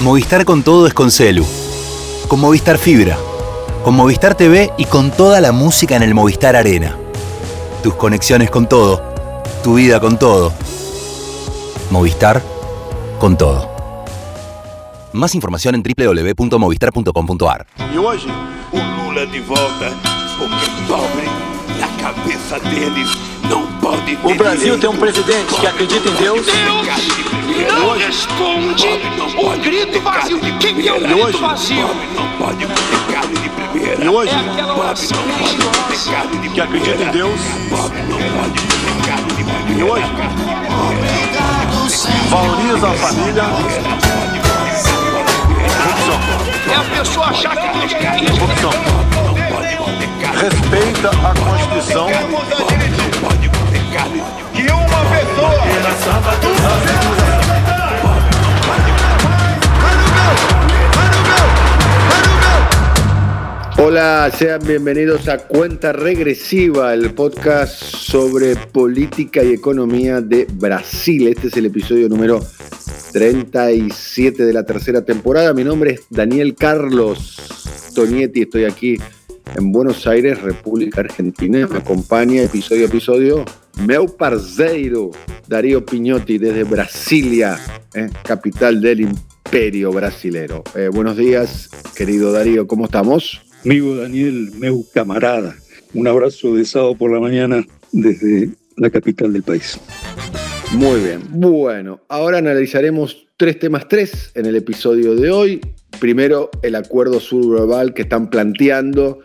Movistar con todo es con Celu. Con Movistar Fibra. Con Movistar TV y con toda la música en el Movistar Arena. Tus conexiones con todo. Tu vida con todo. Movistar con todo. Más información en www.movistar.com.ar. E hoje, o Lula de não pode O Brasil tem um presidente que acredita em Deus. Não responde o grito vazio. Quem é o grito vazio? Não pode comer carne de primeira. E hoje, é aquela oração que acredita em Deus. Pobre não pode comer carne de primeira. E hoje, valoriza a família. É a pessoa achar que Deus quer isso. Corrupção. Respeita a Constituição. Que uma pessoa. Hola, sean bienvenidos a Cuenta Regresiva, el podcast sobre política y economía de Brasil. Este es el episodio número 37 de la tercera temporada. Mi nombre es Daniel Carlos Tonietti, estoy aquí en Buenos Aires, República Argentina. Me acompaña episodio a episodio meu parceiro Darío Piñotti desde Brasilia, eh, capital del imperio brasilero. Eh, buenos días, querido Darío, ¿cómo estamos? Amigo Daniel, meu camarada, un abrazo de sábado por la mañana desde la capital del país. Muy bien. Bueno, ahora analizaremos tres temas tres en el episodio de hoy. Primero, el acuerdo surglobal que están planteando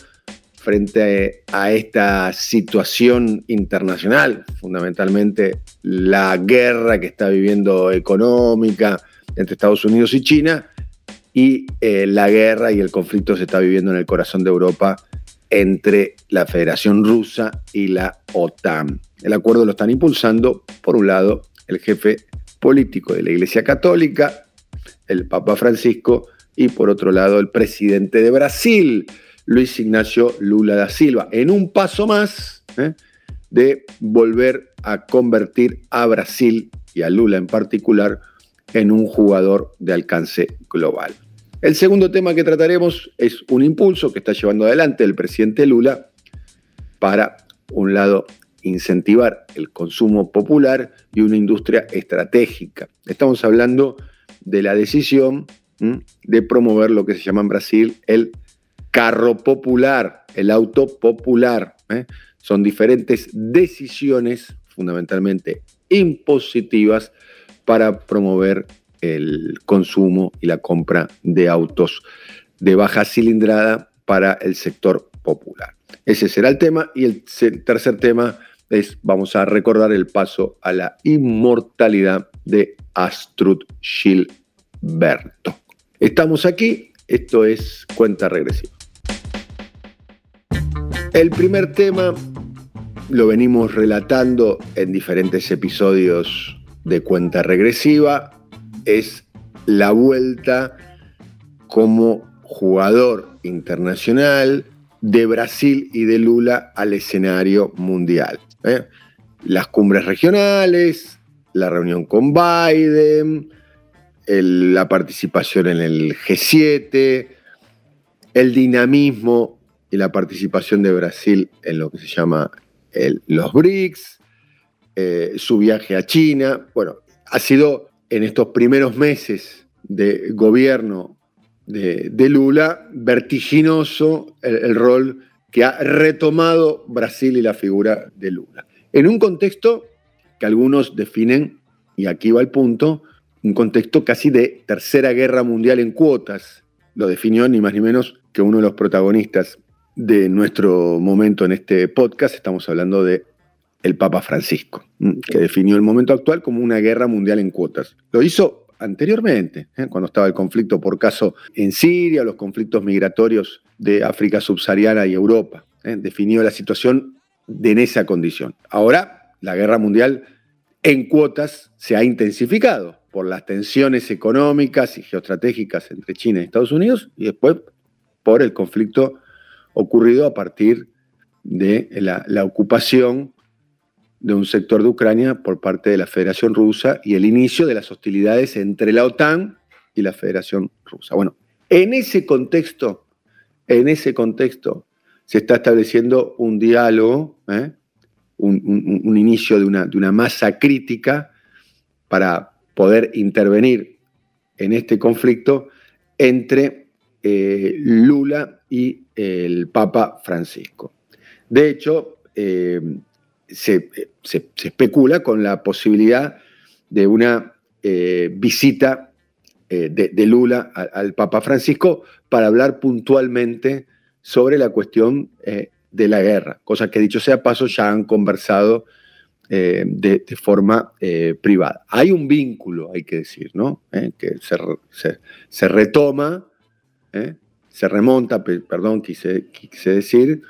frente a esta situación internacional, fundamentalmente la guerra que está viviendo económica entre Estados Unidos y China y eh, la guerra y el conflicto se está viviendo en el corazón de Europa entre la Federación Rusa y la OTAN. El acuerdo lo están impulsando, por un lado, el jefe político de la Iglesia Católica, el Papa Francisco, y por otro lado, el presidente de Brasil, Luis Ignacio Lula da Silva, en un paso más ¿eh? de volver a convertir a Brasil y a Lula en particular en un jugador de alcance global. El segundo tema que trataremos es un impulso que está llevando adelante el presidente Lula para, un lado, incentivar el consumo popular y una industria estratégica. Estamos hablando de la decisión de promover lo que se llama en Brasil el carro popular, el auto popular. ¿eh? Son diferentes decisiones, fundamentalmente impositivas, para promover el consumo y la compra de autos de baja cilindrada para el sector popular. Ese será el tema. Y el tercer tema es, vamos a recordar el paso a la inmortalidad de Astrud Gilberto. Estamos aquí, esto es cuenta regresiva. El primer tema lo venimos relatando en diferentes episodios de cuenta regresiva, es la vuelta como jugador internacional de Brasil y de Lula al escenario mundial. ¿eh? Las cumbres regionales, la reunión con Biden, la participación en el G7, el dinamismo y la participación de Brasil en lo que se llama los BRICS, eh, su viaje a China. Bueno, ha sido en estos primeros meses de gobierno de, Lula vertiginoso el rol que ha retomado Brasil y la figura de Lula. En un contexto que algunos definen, y aquí va el punto, un contexto casi de tercera guerra mundial en cuotas. Lo definió ni más ni menos que uno de los protagonistas de nuestro momento en este podcast. Estamos hablando de el Papa Francisco, que definió el momento actual como una guerra mundial en cuotas. Lo hizo anteriormente, ¿eh? cuando estaba el conflicto por caso en Siria, los conflictos migratorios de África subsahariana y Europa. ¿eh? Definió la situación de en esa condición. Ahora, la guerra mundial en cuotas se ha intensificado por las tensiones económicas y geoestratégicas entre China y Estados Unidos y después por el conflicto ocurrido a partir de la, ocupación de un sector de Ucrania por parte de la Federación Rusa y el inicio de las hostilidades entre la OTAN y la Federación Rusa. Bueno, en ese contexto, en ese contexto, se está estableciendo un diálogo, ¿eh? un, inicio de una masa crítica para poder intervenir en este conflicto entre eh, Lula y el Papa Francisco. De hecho, eh, se, especula con la posibilidad de una eh, visita de, Lula al, Papa Francisco para hablar puntualmente sobre la cuestión de la guerra, cosa que dicho sea paso ya han conversado de, forma privada. Hay un vínculo, hay que decir, ¿no? que se retoma ¿eh? se remonta, perdón, quise, decir,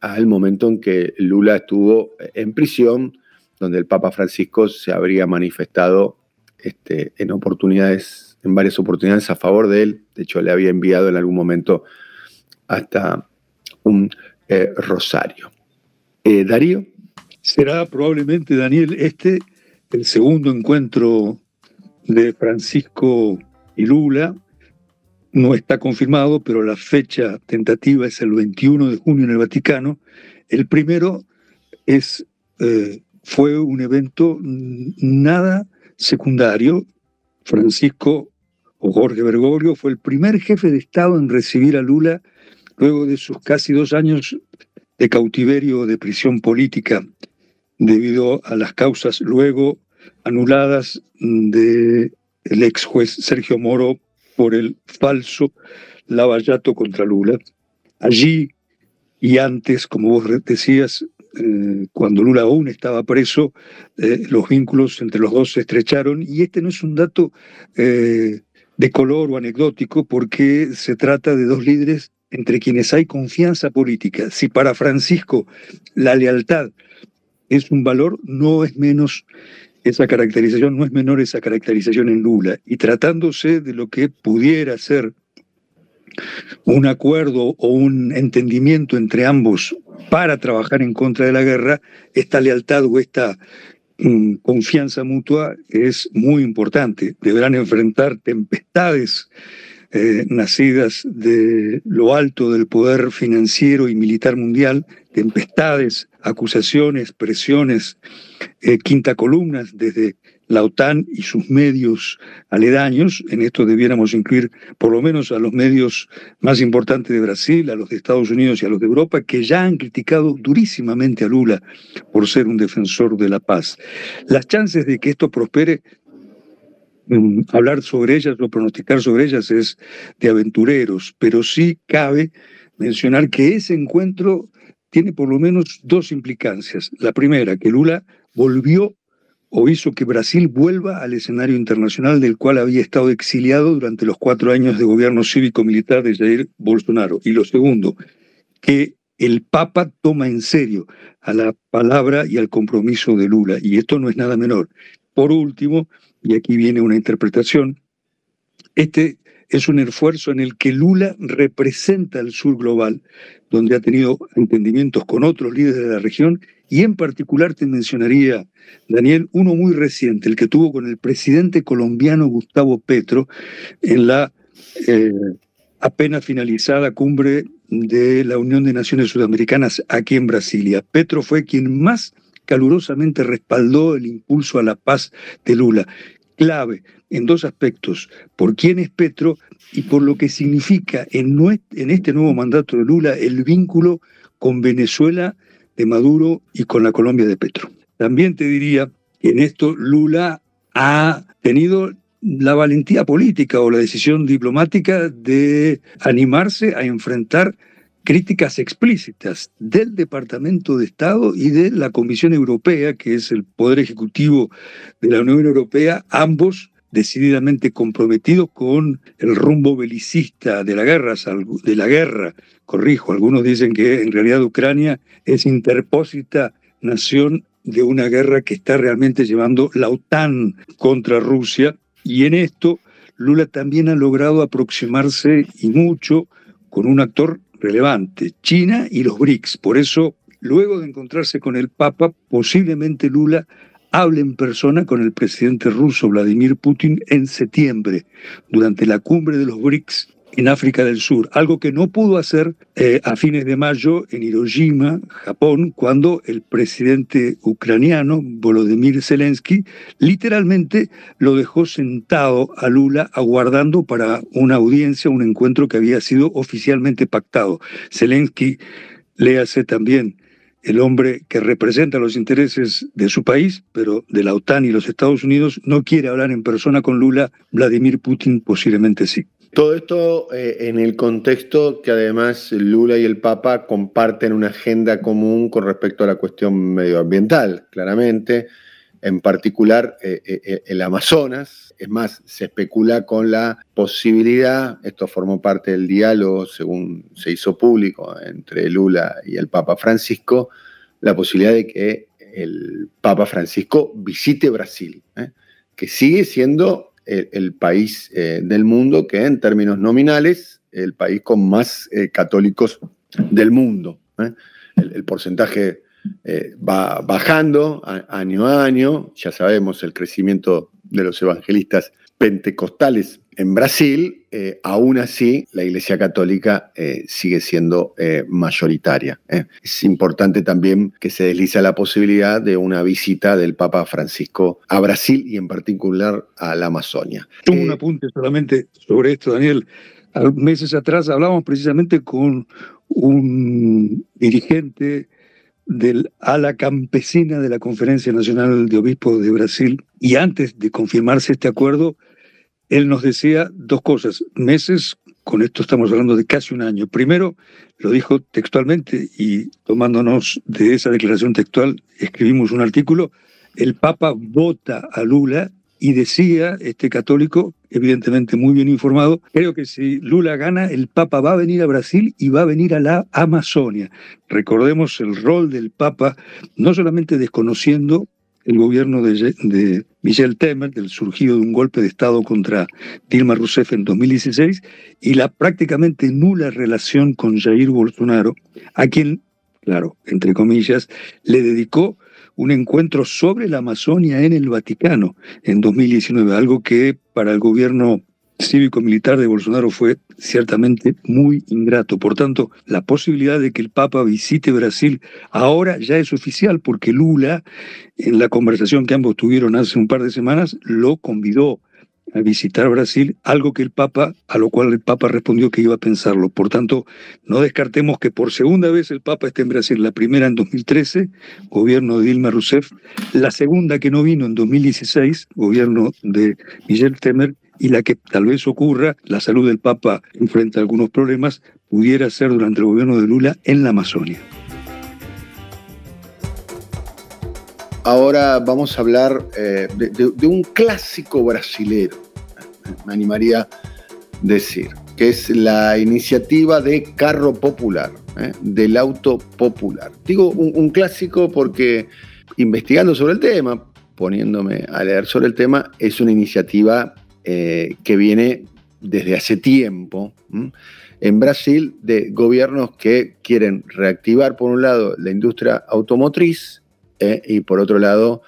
al momento en que Lula estuvo en prisión, donde el Papa Francisco se habría manifestado este, en oportunidades, en varias oportunidades a favor de él. De hecho, le había enviado en algún momento hasta un eh, rosario. Eh, Darío. Será probablemente, Daniel, este el segundo encuentro de Francisco y Lula no está confirmado, pero la fecha tentativa es el 21 de junio en el Vaticano. El primero es, eh, fue un evento nada secundario. Francisco o Jorge Bergoglio fue el primer jefe de Estado en recibir a Lula luego de sus casi dos años de cautiverio de prisión política debido a las causas luego anuladas del ex juez Sergio Moro por el falso lavallato contra Lula. Allí y antes, como vos decías, eh, cuando Lula aún estaba preso, eh, los vínculos entre los dos se estrecharon y este no es un dato eh, de color o anecdótico porque se trata de dos líderes entre quienes hay confianza política. Si para Francisco la lealtad es un valor, no es menos esa caracterización, no es menor esa caracterización en Lula. Y tratándose de lo que pudiera ser un acuerdo o un entendimiento entre ambos para trabajar en contra de la guerra, esta lealtad o esta mm, confianza mutua es muy importante. Deberán enfrentar tempestades eh, nacidas de lo alto del poder financiero y militar mundial, tempestades, acusaciones, presiones, eh, quinta columnas desde la OTAN y sus medios aledaños. En esto debiéramos incluir por lo menos a los medios más importantes de Brasil, a los de Estados Unidos y a los de Europa, que ya han criticado durísimamente a Lula por ser un defensor de la paz. Las chances de que esto prospere Mm, hablar sobre ellas o pronosticar sobre ellas es de aventureros, pero sí cabe mencionar que ese encuentro tiene por lo menos dos implicancias. La primera, que Lula volvió o hizo que Brasil vuelva al escenario internacional del cual había estado exiliado durante los cuatro años de gobierno cívico-militar de Jair Bolsonaro. Y lo segundo, que el Papa toma en serio a la palabra y al compromiso de Lula. Y esto no es nada menor. Por último, y aquí viene una interpretación, este es un esfuerzo en el que Lula representa al sur global, donde ha tenido entendimientos con otros líderes de la región, y en particular te mencionaría, Daniel, uno muy reciente, el que tuvo con el presidente colombiano Gustavo Petro en la eh, apenas finalizada cumbre de la Unión de Naciones Sudamericanas aquí en Brasilia. Petro fue quien más calurosamente respaldó el impulso a la paz de Lula. Clave en dos aspectos, por quién es Petro y por lo que significa en, este nuevo mandato de Lula el vínculo con Venezuela de Maduro y con la Colombia de Petro. También te diría que en esto Lula ha tenido la valentía política o la decisión diplomática de animarse a enfrentar críticas explícitas del Departamento de Estado y de la Comisión Europea, que es el poder ejecutivo de la Unión Europea, ambos decididamente comprometidos con el rumbo belicista de la guerra, de la guerra, corrijo, algunos dicen que en realidad Ucrania es interpósita nación de una guerra que está realmente llevando la OTAN contra Rusia, y en esto Lula también ha logrado aproximarse y mucho con un actor relevante, China y los BRICS. Por eso, luego de encontrarse con el Papa, posiblemente Lula hable en persona con el presidente ruso Vladimir Putin en septiembre, durante la cumbre de los BRICS en África del Sur, algo que no pudo hacer eh, a fines de mayo en Hiroshima, Japón, cuando el presidente ucraniano Volodymyr Zelensky literalmente lo dejó sentado a Lula aguardando para una audiencia, un encuentro que había sido oficialmente pactado. Zelensky, léase también el hombre que representa los intereses de su país, pero de la OTAN y los Estados Unidos, no quiere hablar en persona con Lula, Vladimir Putin posiblemente sí. Todo esto eh, en el contexto que además Lula y el Papa comparten una agenda común con respecto a la cuestión medioambiental, claramente, en particular eh, eh, el Amazonas. Es más, se especula con la posibilidad, esto formó parte del diálogo según se hizo público entre Lula y el Papa Francisco, la posibilidad de que el Papa Francisco visite Brasil, que sigue siendo el, país eh, del mundo que en términos nominales, el país con más eh, católicos del mundo. ¿eh? El, porcentaje va bajando año a año, ya sabemos el crecimiento de los evangelistas pentecostales en Brasil, eh, aún así la Iglesia Católica eh, sigue siendo eh, mayoritaria. Es importante también que se desliza la posibilidad de una visita del Papa Francisco a Brasil y en particular a la Amazonia. un apunte solamente sobre esto, Daniel. Meses atrás hablábamos precisamente con un dirigente del ala campesina de la Conferencia Nacional de Obispos de Brasil y antes de confirmarse este acuerdo, él nos decía dos cosas. Meses, con esto estamos hablando de casi un año. Primero, lo dijo textualmente y tomándonos de esa declaración textual, escribimos un artículo. El Papa vota a Lula y decía este católico, evidentemente muy bien informado, creo que si Lula gana, el Papa va a venir a Brasil y va a venir a la Amazonia. Recordemos el rol del Papa, no solamente desconociendo el gobierno de, Michel Temer, del surgido de un golpe de Estado contra Dilma Rousseff en 2016, y la prácticamente nula relación con Jair Bolsonaro, a quien, claro, entre comillas, le dedicó un encuentro sobre la Amazonia en el Vaticano en 2019, algo que para el gobierno cívico-militar de Bolsonaro fue ciertamente muy ingrato. Por tanto, la posibilidad de que el Papa visite Brasil ahora ya es oficial porque Lula, en la conversación que ambos tuvieron hace un par de semanas, lo convidó a visitar Brasil, algo que el Papa, a lo cual el Papa respondió que iba a pensarlo. Por tanto, no descartemos que por segunda vez el Papa esté en Brasil, la primera en 2013, gobierno de Dilma Rousseff, la segunda que no vino en 2016, gobierno de Michel Temer, y la que tal vez ocurra, la salud del Papa enfrenta algunos problemas, pudiera ser durante el gobierno de Lula en la Amazonia. Ahora vamos a hablar eh, de, un clásico brasilero, me animaría a decir, que es la iniciativa de carro popular, eh, del auto popular. Digo un clásico porque investigando sobre el tema, poniéndome a leer sobre el tema, es una iniciativa eh, que viene desde hace tiempo en Brasil de gobiernos que quieren reactivar, por un lado, la industria automotriz eh, y por otro lado,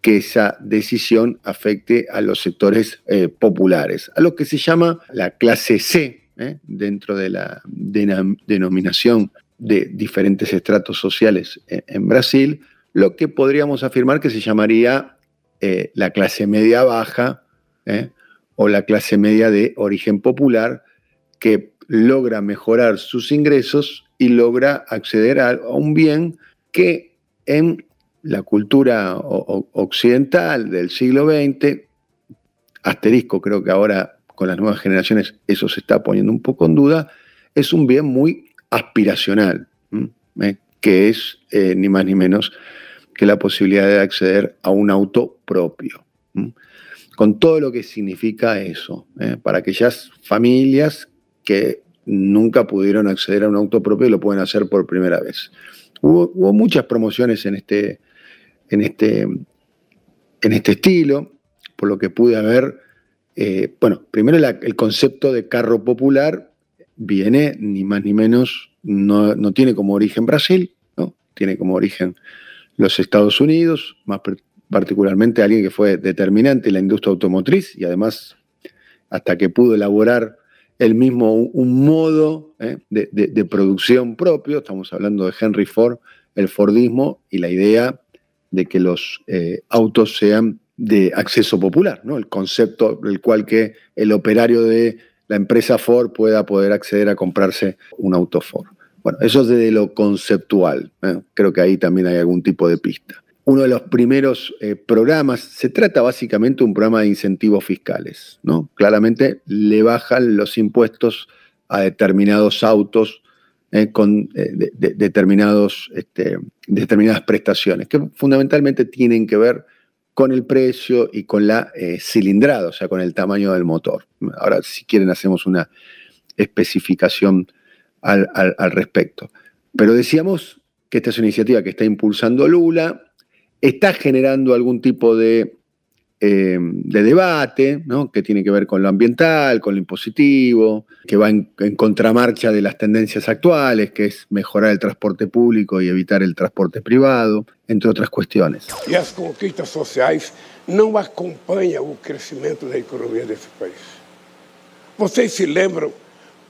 que esa decisión afecte a los sectores eh, populares, a lo que se llama la clase C dentro de la denominación de diferentes estratos sociales en Brasil, lo que podríamos afirmar que se llamaría la clase media baja ¿eh? o la clase media de origen popular que logra mejorar sus ingresos y logra acceder a, un bien que en la cultura occidental del siglo XX, asterisco, creo que ahora con las nuevas generaciones eso se está poniendo un poco en duda, es un bien muy aspiracional, ¿Eh? que es eh, ni más ni menos que la posibilidad de acceder a un auto propio con todo lo que significa eso, ¿eh? para aquellas familias que nunca pudieron acceder a un auto propio y lo pueden hacer por primera vez. Hubo, muchas promociones en este, en, este, en este estilo, por lo que pude ver. Eh, bueno, primero el concepto de carro popular viene ni más ni menos, no, no tiene como origen Brasil, ¿no? tiene como origen los Estados Unidos, más, particularmente alguien que fue determinante en la industria automotriz y además hasta que pudo elaborar él mismo un, modo ¿eh? de, producción propio, estamos hablando de Henry Ford, el Fordismo y la idea de que los eh, autos sean de acceso popular, ¿no? el concepto del cual que el operario de la empresa Ford pueda poder acceder a comprarse un auto Ford. Bueno, eso es desde lo conceptual, ¿eh? creo que ahí también hay algún tipo de pista uno de los primeros eh, programas, se trata básicamente de un programa de incentivos fiscales. ¿no? Claramente le bajan los impuestos a determinados autos eh, con eh, determinados, este, determinadas prestaciones, que fundamentalmente tienen que ver con el precio y con la cilindrada, o sea, con el tamaño del motor. Ahora, si quieren, hacemos una especificación al, al respecto. Pero decíamos que esta es una iniciativa que está impulsando Lula, está generando algún tipo de, eh, debate, que tiene que ver con lo ambiental, con lo impositivo, que va en, contramarcha de las tendencias actuales, que es mejorar el transporte público y evitar el transporte privado, entre otras cuestiones. Y las conquistas sociales no acompañan el crecimiento de la economía de este país. Ustedes se lembram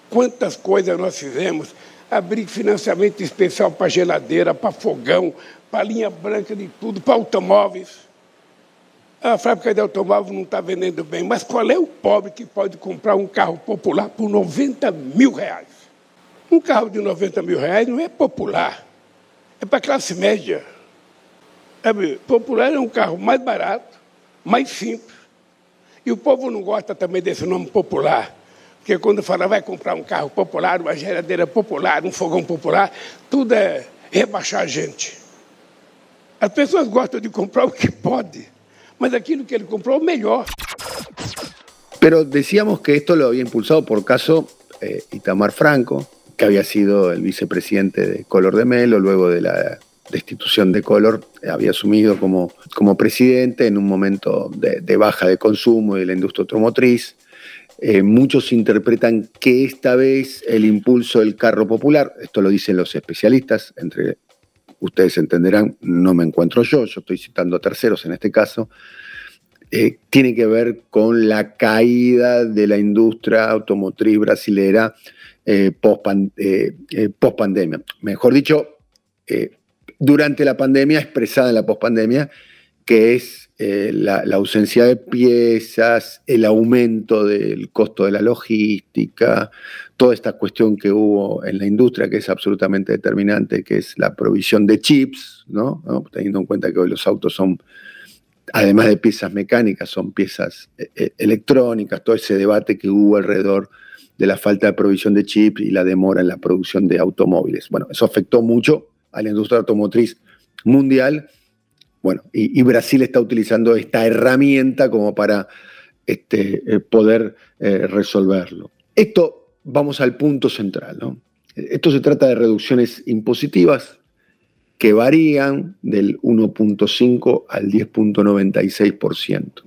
cuántas cosas nós fizemos? Abrir financiamento especial para geladeira, para fogão, para linha branca de tudo, para automóveis. A fábrica de automóvel não está vendendo bem, mas qual é o pobre que pode comprar um carro popular por 90 mil reais? Um carro de 90 mil reais não é popular, é para classe média. É, popular é um carro mais barato, mais simples. E o povo não gosta também desse nome popular. Porque quando fala vai comprar um carro popular, uma geladeira popular, um fogão popular, tudo é rebaixar a gente. As pessoas gostam de comprar o que pode, mas aquilo que ele comprou, mejor. Pero decíamos que esto lo había impulsado por caso eh, Itamar Franco, que había sido el vicepresidente de Color de Melo, luego de la destitución de Color, eh, había asumido como, como presidente en un momento de, baja de consumo y de la industria automotriz. Eh, muchos interpretan que esta vez el impulso del carro popular, esto lo dicen los especialistas, entre ustedes entenderán, no me encuentro yo, yo estoy citando a terceros en este caso, eh, tiene que ver con la caída de la industria automotriz brasilera eh, eh, post, pandemia. Mejor dicho, durante la pandemia, expresada en la post pandemia, que es la, ausencia de piezas, el aumento del costo de la logística, toda esta cuestión que hubo en la industria que es absolutamente determinante, que es la provisión de chips, ¿no? teniendo en cuenta que hoy los autos son, además de piezas mecánicas, son piezas eh, eh, electrónicas, todo ese debate que hubo alrededor de la falta de provisión de chips y la demora en la producción de automóviles. Bueno, eso afectó mucho a la industria automotriz mundial. Bueno, y, Brasil está utilizando esta herramienta como para este, eh, poder resolverlo. Esto vamos al punto central. Esto se trata de reducciones impositivas que varían del 1.5 al 10.96%.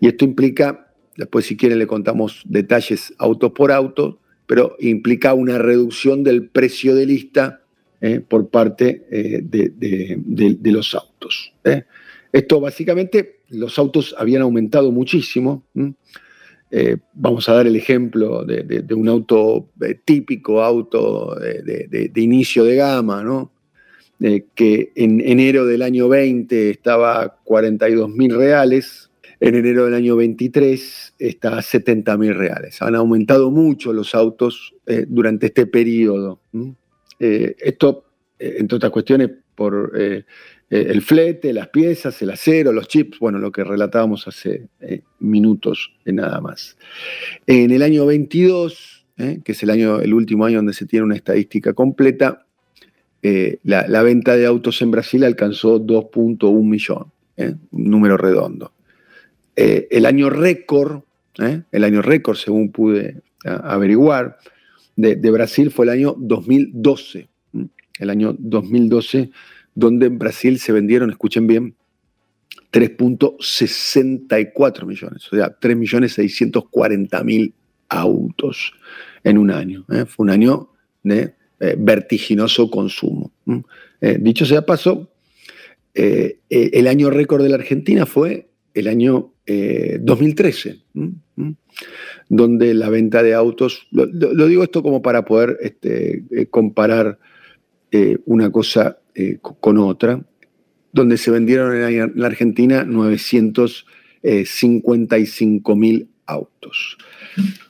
Y esto implica, después si quieren le contamos detalles auto por auto, pero implica una reducción del precio de lista ¿eh? por parte eh, de, los autos. ¿eh? Esto básicamente, los autos habían aumentado muchísimo. Vamos a dar el ejemplo de, un auto típico, auto de, inicio de gama, ¿no? que en enero del año 20 estaba a 42 mil reales, en enero del año 23 está a 70 mil reales. Han aumentado mucho los autos durante este periodo. Esto, entre otras cuestiones, por eh, el flete, las piezas, el acero, los chips, bueno, lo que relatábamos hace eh, minutos nada más. En el año 22, eh, que es el, año, el último año donde se tiene una estadística completa, la, venta de autos en Brasil alcanzó 2.1 millón, un número redondo. el año récord, el año récord, según pude averiguar, de, Brasil fue el año 2012. El año 2012 donde en Brasil se vendieron, escuchen bien, 3.64 millones, o sea, 3.640.000 autos en un año. ¿eh? Fue un año de eh, vertiginoso consumo. Eh, dicho sea paso, el año récord de la Argentina fue el año eh, 2013, ¿m? ¿m? donde la venta de autos, lo, digo esto como para poder este, eh, comparar eh, una cosa eh, con otra, donde se vendieron en la Argentina 955 mil autos.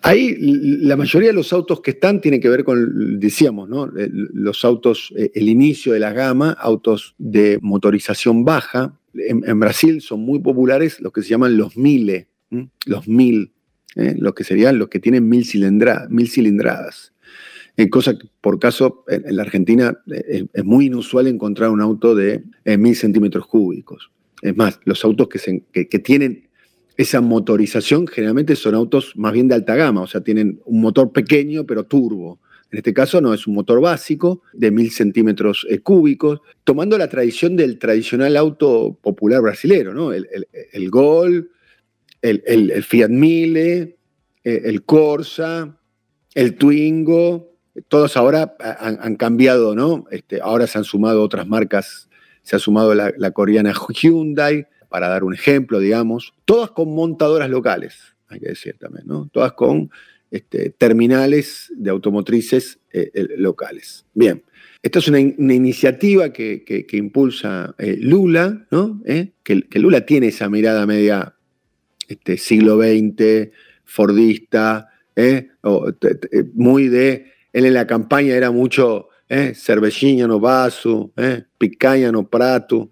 Ahí la mayoría de los autos que están tienen que ver con, decíamos, los autos, el inicio de la gama, autos de motorización baja. En, Brasil son muy populares los que se llaman los mile, ¿m? los mil, ¿eh? los que serían los que tienen mil, cilindra, mil cilindradas. En cosa que, por caso, en, la Argentina es, es, muy inusual encontrar un auto de eh, mil centímetros cúbicos. Es más, los autos que, se, que tienen esa motorización generalmente son autos más bien de alta gama, o sea, tienen un motor pequeño pero turbo. En este caso no, es un motor básico de mil centímetros eh, cúbicos, tomando la tradición del tradicional auto popular brasilero, ¿no? El, Gol, el, Fiat Mille, eh, el Corsa, el Twingo, todos ahora han, han cambiado, ¿no? Este, ahora se han sumado otras marcas, se ha sumado la, la coreana Hyundai, para dar un ejemplo, digamos, todas con montadoras locales, hay que decir también, ¿no? Todas con este, terminales de automotrices eh, locales. Bien, esta es una, iniciativa que, impulsa eh, Lula, ¿no? ¿Eh? Que, Lula tiene esa mirada media este, siglo XX, fordista, ¿eh? o, muy de, él en la campaña era mucho ¿eh? no vaso, picaña no prato,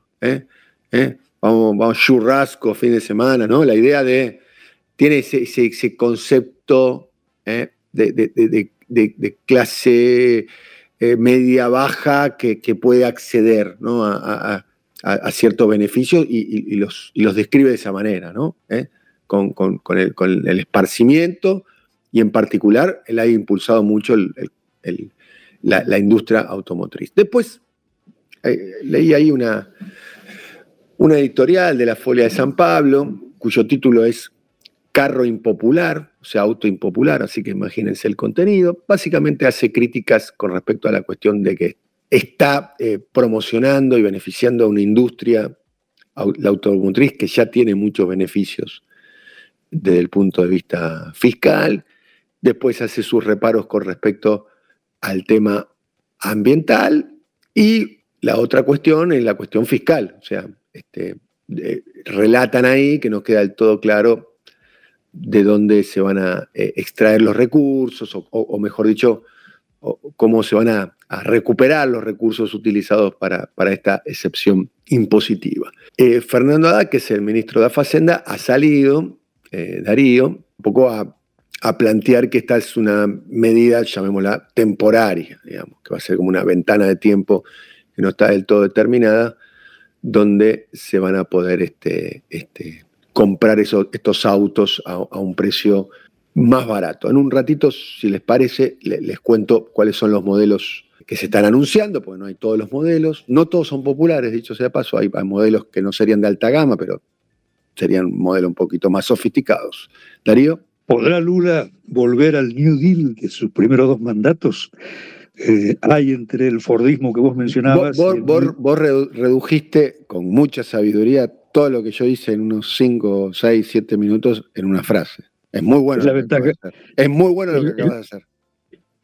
vamos, churrasco fin de semana, ¿no? La idea de, tiene ese concepto ¿eh? de, de, de, clase eh, media baja que, que, puede acceder ¿no? a, a, a ciertos beneficios y, y, los, y, los, describe de esa manera, ¿no? ¿Eh? Con, con, con, el, el, esparcimiento y en particular él ha impulsado mucho el, el, la, la, industria automotriz. Después leí ahí una, una editorial de la Folia de San Pablo, cuyo título es Carro Impopular, o sea, auto impopular, así que imagínense el contenido. Básicamente hace críticas con respecto a la cuestión de que está eh, promocionando y beneficiando a una industria, la automotriz, que ya tiene muchos beneficios desde el punto de vista fiscal. Después hace sus reparos con respecto al tema ambiental y la otra cuestión es la cuestión fiscal, o sea, este, eh, relatan ahí que nos queda del todo claro de dónde se van a eh, extraer los recursos, o, mejor dicho, cómo se van a, recuperar los recursos utilizados para, para esta excepción impositiva. Eh, Fernando Haddad, que es el ministro de la Facenda, ha salido, eh, Darío, un poco a, a, plantear que esta es una medida, llamémosla, temporaria, digamos, que va a ser como una ventana de tiempo que no está del todo determinada, donde se van a poder este, este, comprar esos, estos autos a, a, un precio más barato. En un ratito, si les parece, les, les cuento cuáles son los modelos que se están anunciando, porque no hay todos los modelos. No todos son populares, dicho sea de paso, hay, hay modelos que no serían de alta gama, pero serían modelos un poquito más sofisticados. Darío. ¿Podrá Lula volver al New Deal de sus primeros dos mandatos? eh, hay entre el Fordismo que vos mencionabas. Vos, vos, el... vos, redujiste con mucha sabiduría todo lo que yo hice en unos 5, 6, 7 minutos en una frase. Es muy bueno. Es, la ventaja, es muy bueno lo que acabas de hacer.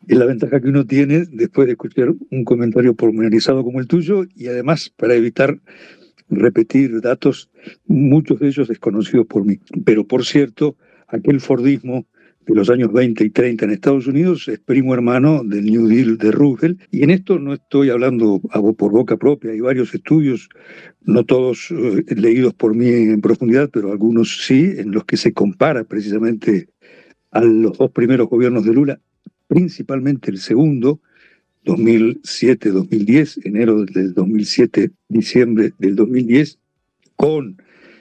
Es la ventaja que uno tiene después de escuchar un comentario pormenorizado como el tuyo y además para evitar repetir datos, muchos de ellos desconocidos por mí. Pero por cierto, aquel Fordismo de los años 20 y 30 en Estados Unidos es primo hermano del New Deal de Roosevelt. Y en esto no estoy hablando por boca propia, hay varios estudios, no todos eh, leídos por mí en profundidad, pero algunos sí, en los que se compara precisamente a los dos primeros gobiernos de Lula, principalmente el segundo, 2007-2010, enero del 2007, diciembre del 2010, con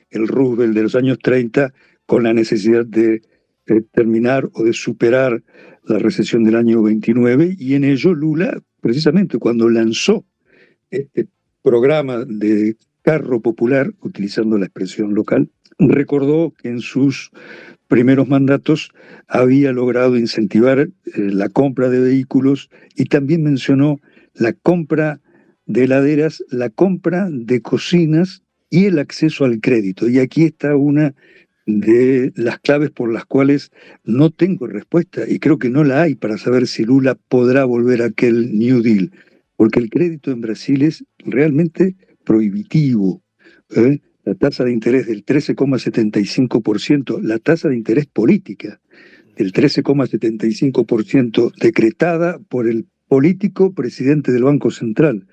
el Roosevelt de los años 30, con la necesidad de de terminar o de superar la recesión del año 29 y en ello Lula, precisamente cuando lanzó este programa de carro popular, utilizando la expresión local, recordó que en sus primeros mandatos había logrado incentivar eh, la compra de vehículos y también mencionó la compra de heladeras, la compra de cocinas y el acceso al crédito. Y aquí está una de las claves por las cuales no tengo respuesta y creo que no la hay para saber si Lula podrá volver a aquel New Deal, porque el crédito en Brasil es realmente prohibitivo. ¿eh? La tasa de interés del 13,75%, la tasa de interés política del 13,75% decretada por el político presidente del Banco Central.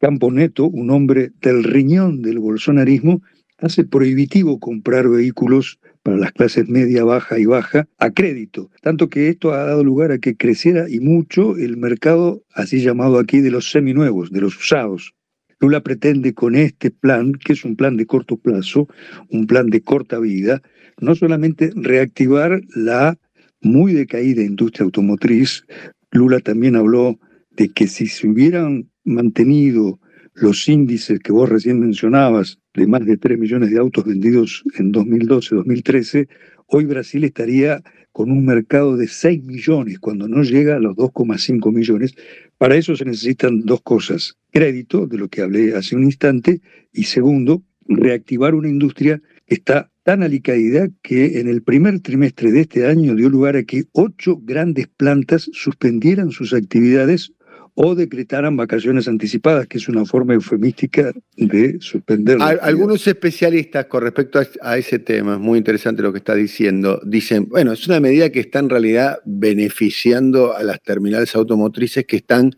Campo Neto, un hombre del riñón del bolsonarismo, hace prohibitivo comprar vehículos para las clases media, baja y baja a crédito, tanto que esto ha dado lugar a que creciera y mucho el mercado así llamado aquí de los seminuevos, de los usados. Lula pretende con este plan, que es un plan de corto plazo, un plan de corta vida, no solamente reactivar la muy decaída industria automotriz, Lula también habló de que si se hubieran mantenido los índices que vos recién mencionabas, de más de 3 millones de autos vendidos en 2012-2013, hoy Brasil estaría con un mercado de 6 millones, cuando no llega a los 2,5 millones. Para eso se necesitan dos cosas, crédito, de lo que hablé hace un instante, y segundo, reactivar una industria que está tan alicaída que en el primer trimestre de este año dio lugar a que ocho grandes plantas suspendieran sus actividades o decretaran vacaciones anticipadas, que es una forma eufemística de suspender. Algunos especialistas con respecto a, ese tema, es muy interesante lo que está diciendo, dicen, bueno, es una medida que está en realidad beneficiando a las terminales automotrices que están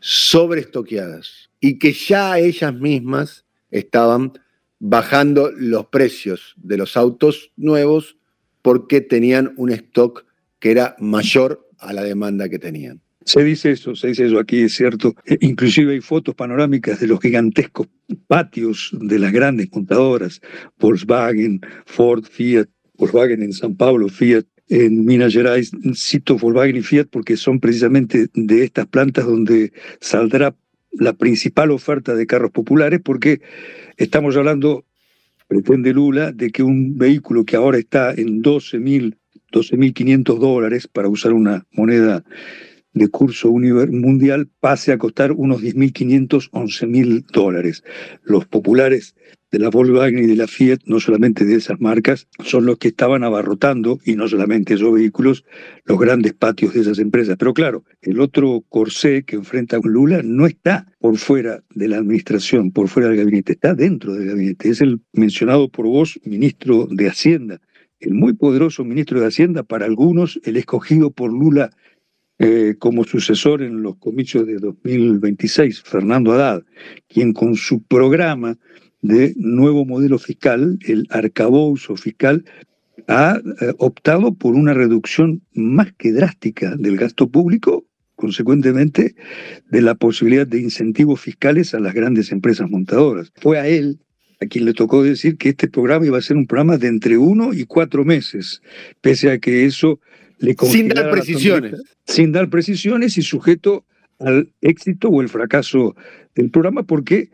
sobreestoqueadas y que ya ellas mismas estaban bajando los precios de los autos nuevos porque tenían un stock que era mayor a la demanda que tenían. Se dice eso, se dice eso aquí, es cierto. Eh, inclusive hay fotos panorámicas de los gigantescos patios de las grandes montadoras, Volkswagen, Ford, Fiat, Volkswagen en San Pablo, Fiat en Minas Gerais. Cito Volkswagen y Fiat porque son precisamente de estas plantas donde saldrá la principal oferta de carros populares, porque estamos hablando, pretende Lula, de que un vehículo que ahora está en 12.000, 12.500 dólares, para usar una moneda de curso mundial pase a costar unos 10.500, 11.000 dólares. Los populares de la Volkswagen y de la Fiat, no solamente de esas marcas, son los que estaban abarrotando, y no solamente esos vehículos, los grandes patios de esas empresas. Pero claro, el otro corsé que enfrenta Lula no está por fuera de la administración, por fuera del gabinete, está dentro del gabinete. Es el mencionado por vos, ministro de Hacienda, el muy poderoso ministro de Hacienda, para algunos el escogido por Lula eh, como sucesor en los comicios de 2026, Fernando Haddad, quien con su programa de nuevo modelo fiscal, el arcabouzo fiscal, ha eh, optado por una reducción más que drástica del gasto público, consecuentemente de la posibilidad de incentivos fiscales a las grandes empresas montadoras. Fue a él a quien le tocó decir que este programa iba a ser un programa de entre uno y cuatro meses, pese a que eso sin dar precisiones. Sin dar precisiones y sujeto al éxito o el fracaso del programa, porque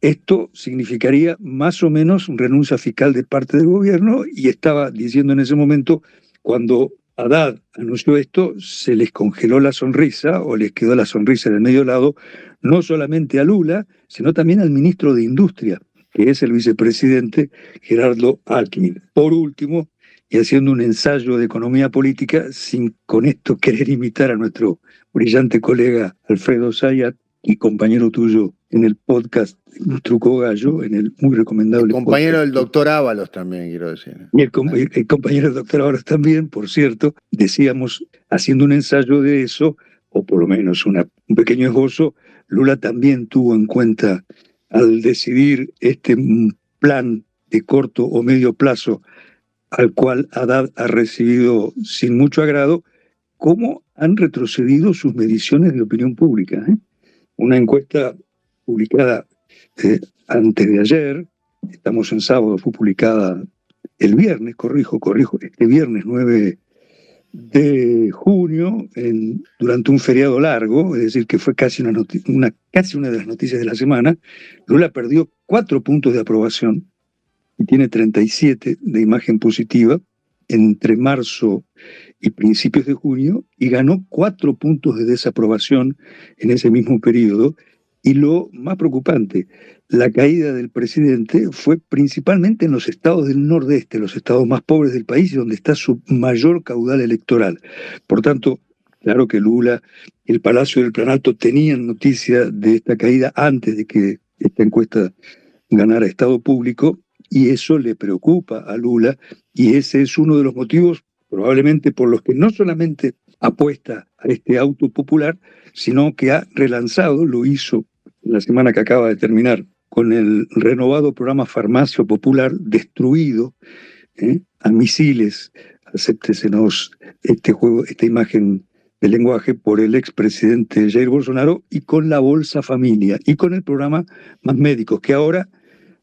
esto significaría más o menos renuncia fiscal de parte del gobierno y estaba diciendo en ese momento, cuando Haddad anunció esto, se les congeló la sonrisa o les quedó la sonrisa en el medio lado, no solamente a Lula, sino también al ministro de Industria, que es el vicepresidente Gerardo Alckmin. Por último, y haciendo un ensayo de economía política sin con esto querer imitar a nuestro brillante colega Alfredo Sayat y compañero tuyo en el podcast Truco Gallo, en el muy recomendable. compañero del doctor Ábalos también, quiero decir. Y el, compañero del doctor Ábalos también, por cierto, decíamos, haciendo un ensayo de eso, o por lo menos un pequeño esbozo, Lula también tuvo en cuenta al decidir este plan de corto o medio plazo al cual Haddad ha recibido sin mucho agrado, cómo han retrocedido sus mediciones de opinión pública. ¿eh? Una encuesta publicada eh, antes de ayer, estamos en sábado, fue publicada el viernes, corrijo, corrijo, este viernes 9 de junio, durante un feriado largo, es decir, que fue casi una, una, casi una de las noticias de la semana, Lula perdió cuatro puntos de aprobación y tiene 37 de imagen positiva entre marzo y principios de junio y ganó cuatro puntos de desaprobación en ese mismo periodo Y lo más preocupante, la caída del presidente fue principalmente en los estados del nordeste, los estados más pobres del país, donde está su mayor caudal electoral. Por tanto, claro que Lula y el Palacio del Planalto tenían noticia de esta caída antes de que esta encuesta ganara estado público, y eso le preocupa a Lula, y ese es uno de los motivos probablemente por los que no solamente apuesta a este auto popular, sino que ha relanzado, lo hizo la semana que acaba de terminar, con el renovado programa Farmacia Popular destruido ¿eh? a misiles, acéptesenos este juego, esta imagen de lenguaje por el expresidente Jair Bolsonaro y con la Bolsa Familia y con el programa Más Médicos, que ahora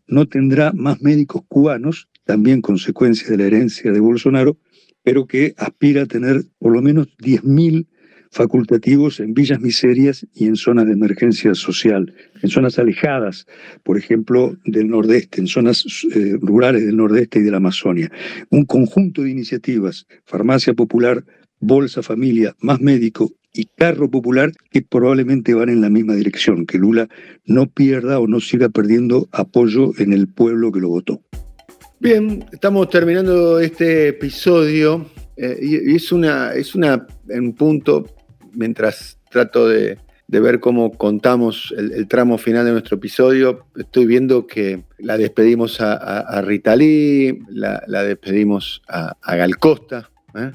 no tendrá más médicos cubanos, también consecuencia de la herencia de Bolsonaro, pero que aspira a tener por lo menos 10.000 facultativos en villas miserias y en zonas de emergencia social, en zonas alejadas, por ejemplo, del nordeste, en zonas eh, rurales del nordeste y de la Amazonia. Un conjunto de iniciativas, farmacia popular, bolsa familia, más médico y carro popular que probablemente van en la misma dirección, que Lula no pierda o no siga perdiendo apoyo en el pueblo que lo votó. Bien, estamos terminando este episodio eh, y, es una, es una, un punto, mientras trato de, ver cómo contamos el, tramo final de nuestro episodio, estoy viendo que la despedimos a, Rita Lee, la, despedimos a, Gal Costa, ¿eh?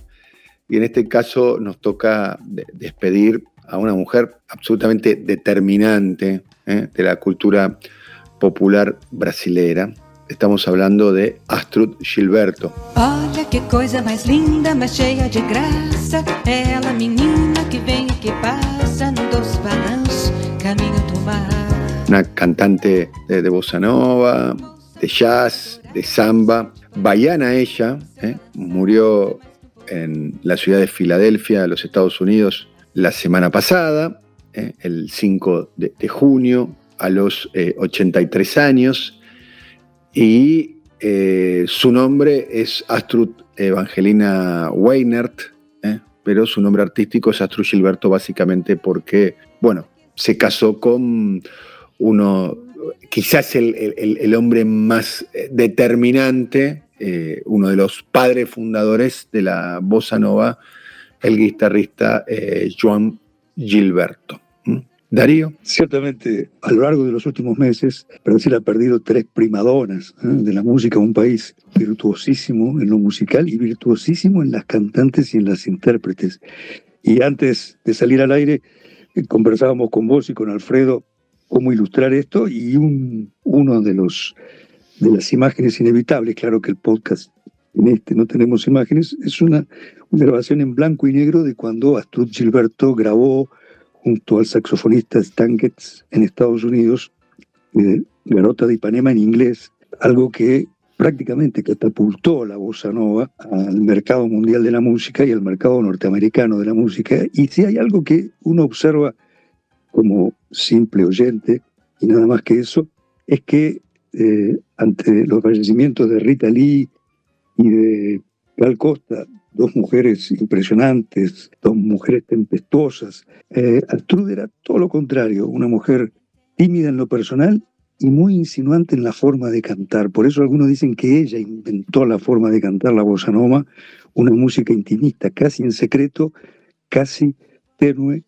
Y en este caso nos toca despedir a una mujer absolutamente determinante ¿eh? de la cultura popular brasilera, Estamos hablando de Astrud Gilberto. Olha que coisa mais linda, mais cheia de graça. Ela, menina que vem e que passa no doce balanço, caminho do mar. Una cantante de, de bossa nova, de jazz, de samba. Baiana ella, ¿eh? murió en la ciudad de Filadelfia, los Estados Unidos, la semana pasada, ¿eh? el 5 de, junio, a los eh, 83 años y eh, su nombre es Astrud Evangelina Weinert, ¿eh? pero su nombre artístico es Astrud Gilberto básicamente porque, bueno, se casó con uno, quizás el, hombre más eh, uno de los padres fundadores de la bossa nova, el guitarrista Joan Gilberto. Darío. Ciertamente, a lo largo de los últimos meses, Brasil ha perdido tres primadonas ¿eh? de la música, un país virtuosísimo en lo musical y virtuosísimo en las cantantes y en las intérpretes. Y antes de salir al aire, eh, conversábamos con vos y con Alfredo cómo ilustrar esto y un, uno de los de las imágenes inevitables, claro que el podcast en este no tenemos imágenes, es una, grabación en blanco y negro de cuando Astrud Gilberto grabó junto al saxofonista Stan Getz en Estados Unidos, de Garota de Ipanema en inglés, algo que prácticamente catapultó la bossa nova al mercado mundial de la música y al mercado norteamericano de la música. Y si hay algo que uno observa como simple oyente, y nada más que eso, es que eh, ante los fallecimientos de Rita Lee y de Gal Costa, dos mujeres impresionantes, dos mujeres tempestuosas. Eh, era todo lo contrario, una mujer tímida en lo personal y muy insinuante en la forma de cantar. Por eso algunos dicen que ella inventó la forma de cantar la bossa nova, una música intimista, casi en secreto, casi tenue,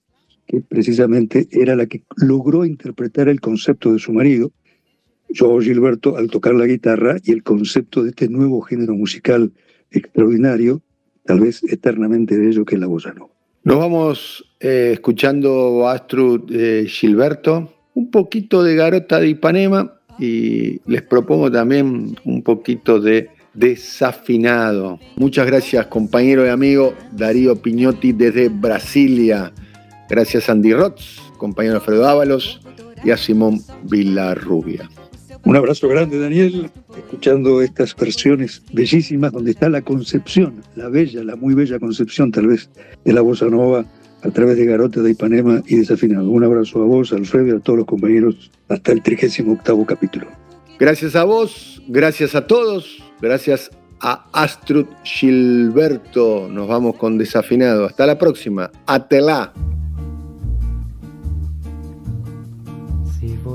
que precisamente era la que logró interpretar el concepto de su marido, Joao Gilberto, al tocar la guitarra y el concepto de este nuevo género musical extraordinario, tal vez eternamente bello que es la bossa nova. Nos vamos eh, escuchando a eh, Gilberto, un poquito de Garota de Ipanema y les propongo también un poquito de Desafinado. Muchas gracias compañero y amigo Darío Piñotti desde Brasilia. Gracias Andy Rotz, compañero Alfredo Ábalos y a Simón Villarrubia. Un abrazo grande, Daniel, escuchando estas versiones bellísimas donde está la concepción, la bella, la muy bella concepción tal vez de la bossa nova a través de Garota de Ipanema y Desafinado. Un abrazo a vos, Alfredo, y a todos los compañeros hasta el 38 capítulo. Gracias a vos, gracias a todos, gracias a Astrud Gilberto. Nos vamos con Desafinado. Hasta la próxima. Atelá.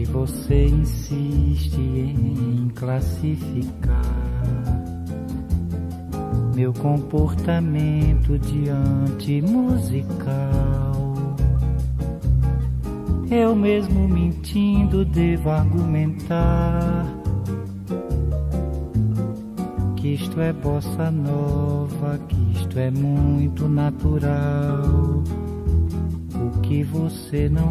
Se você insiste em classificar meu comportamento diante musical, eu mesmo mentindo devo argumentar que isto é bossa nova, que isto é muito natural. O que você não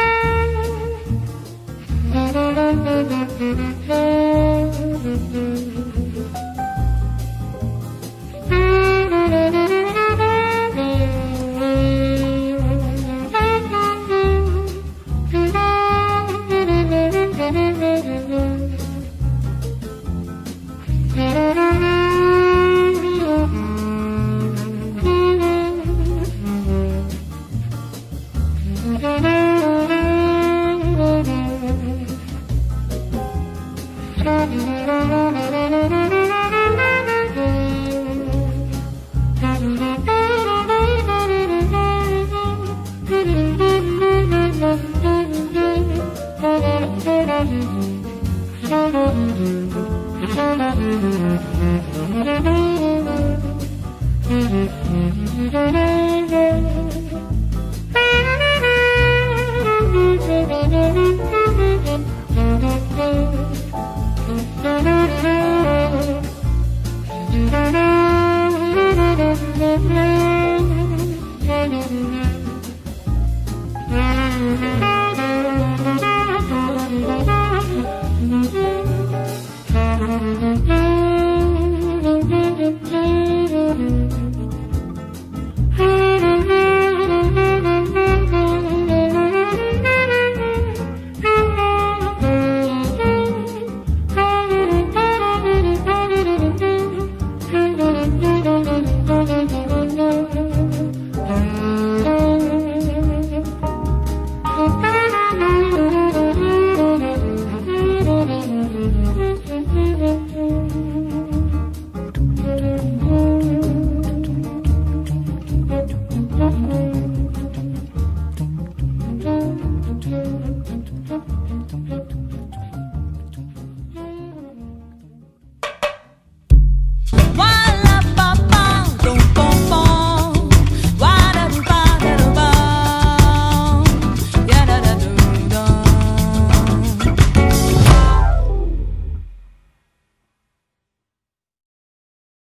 Thank you.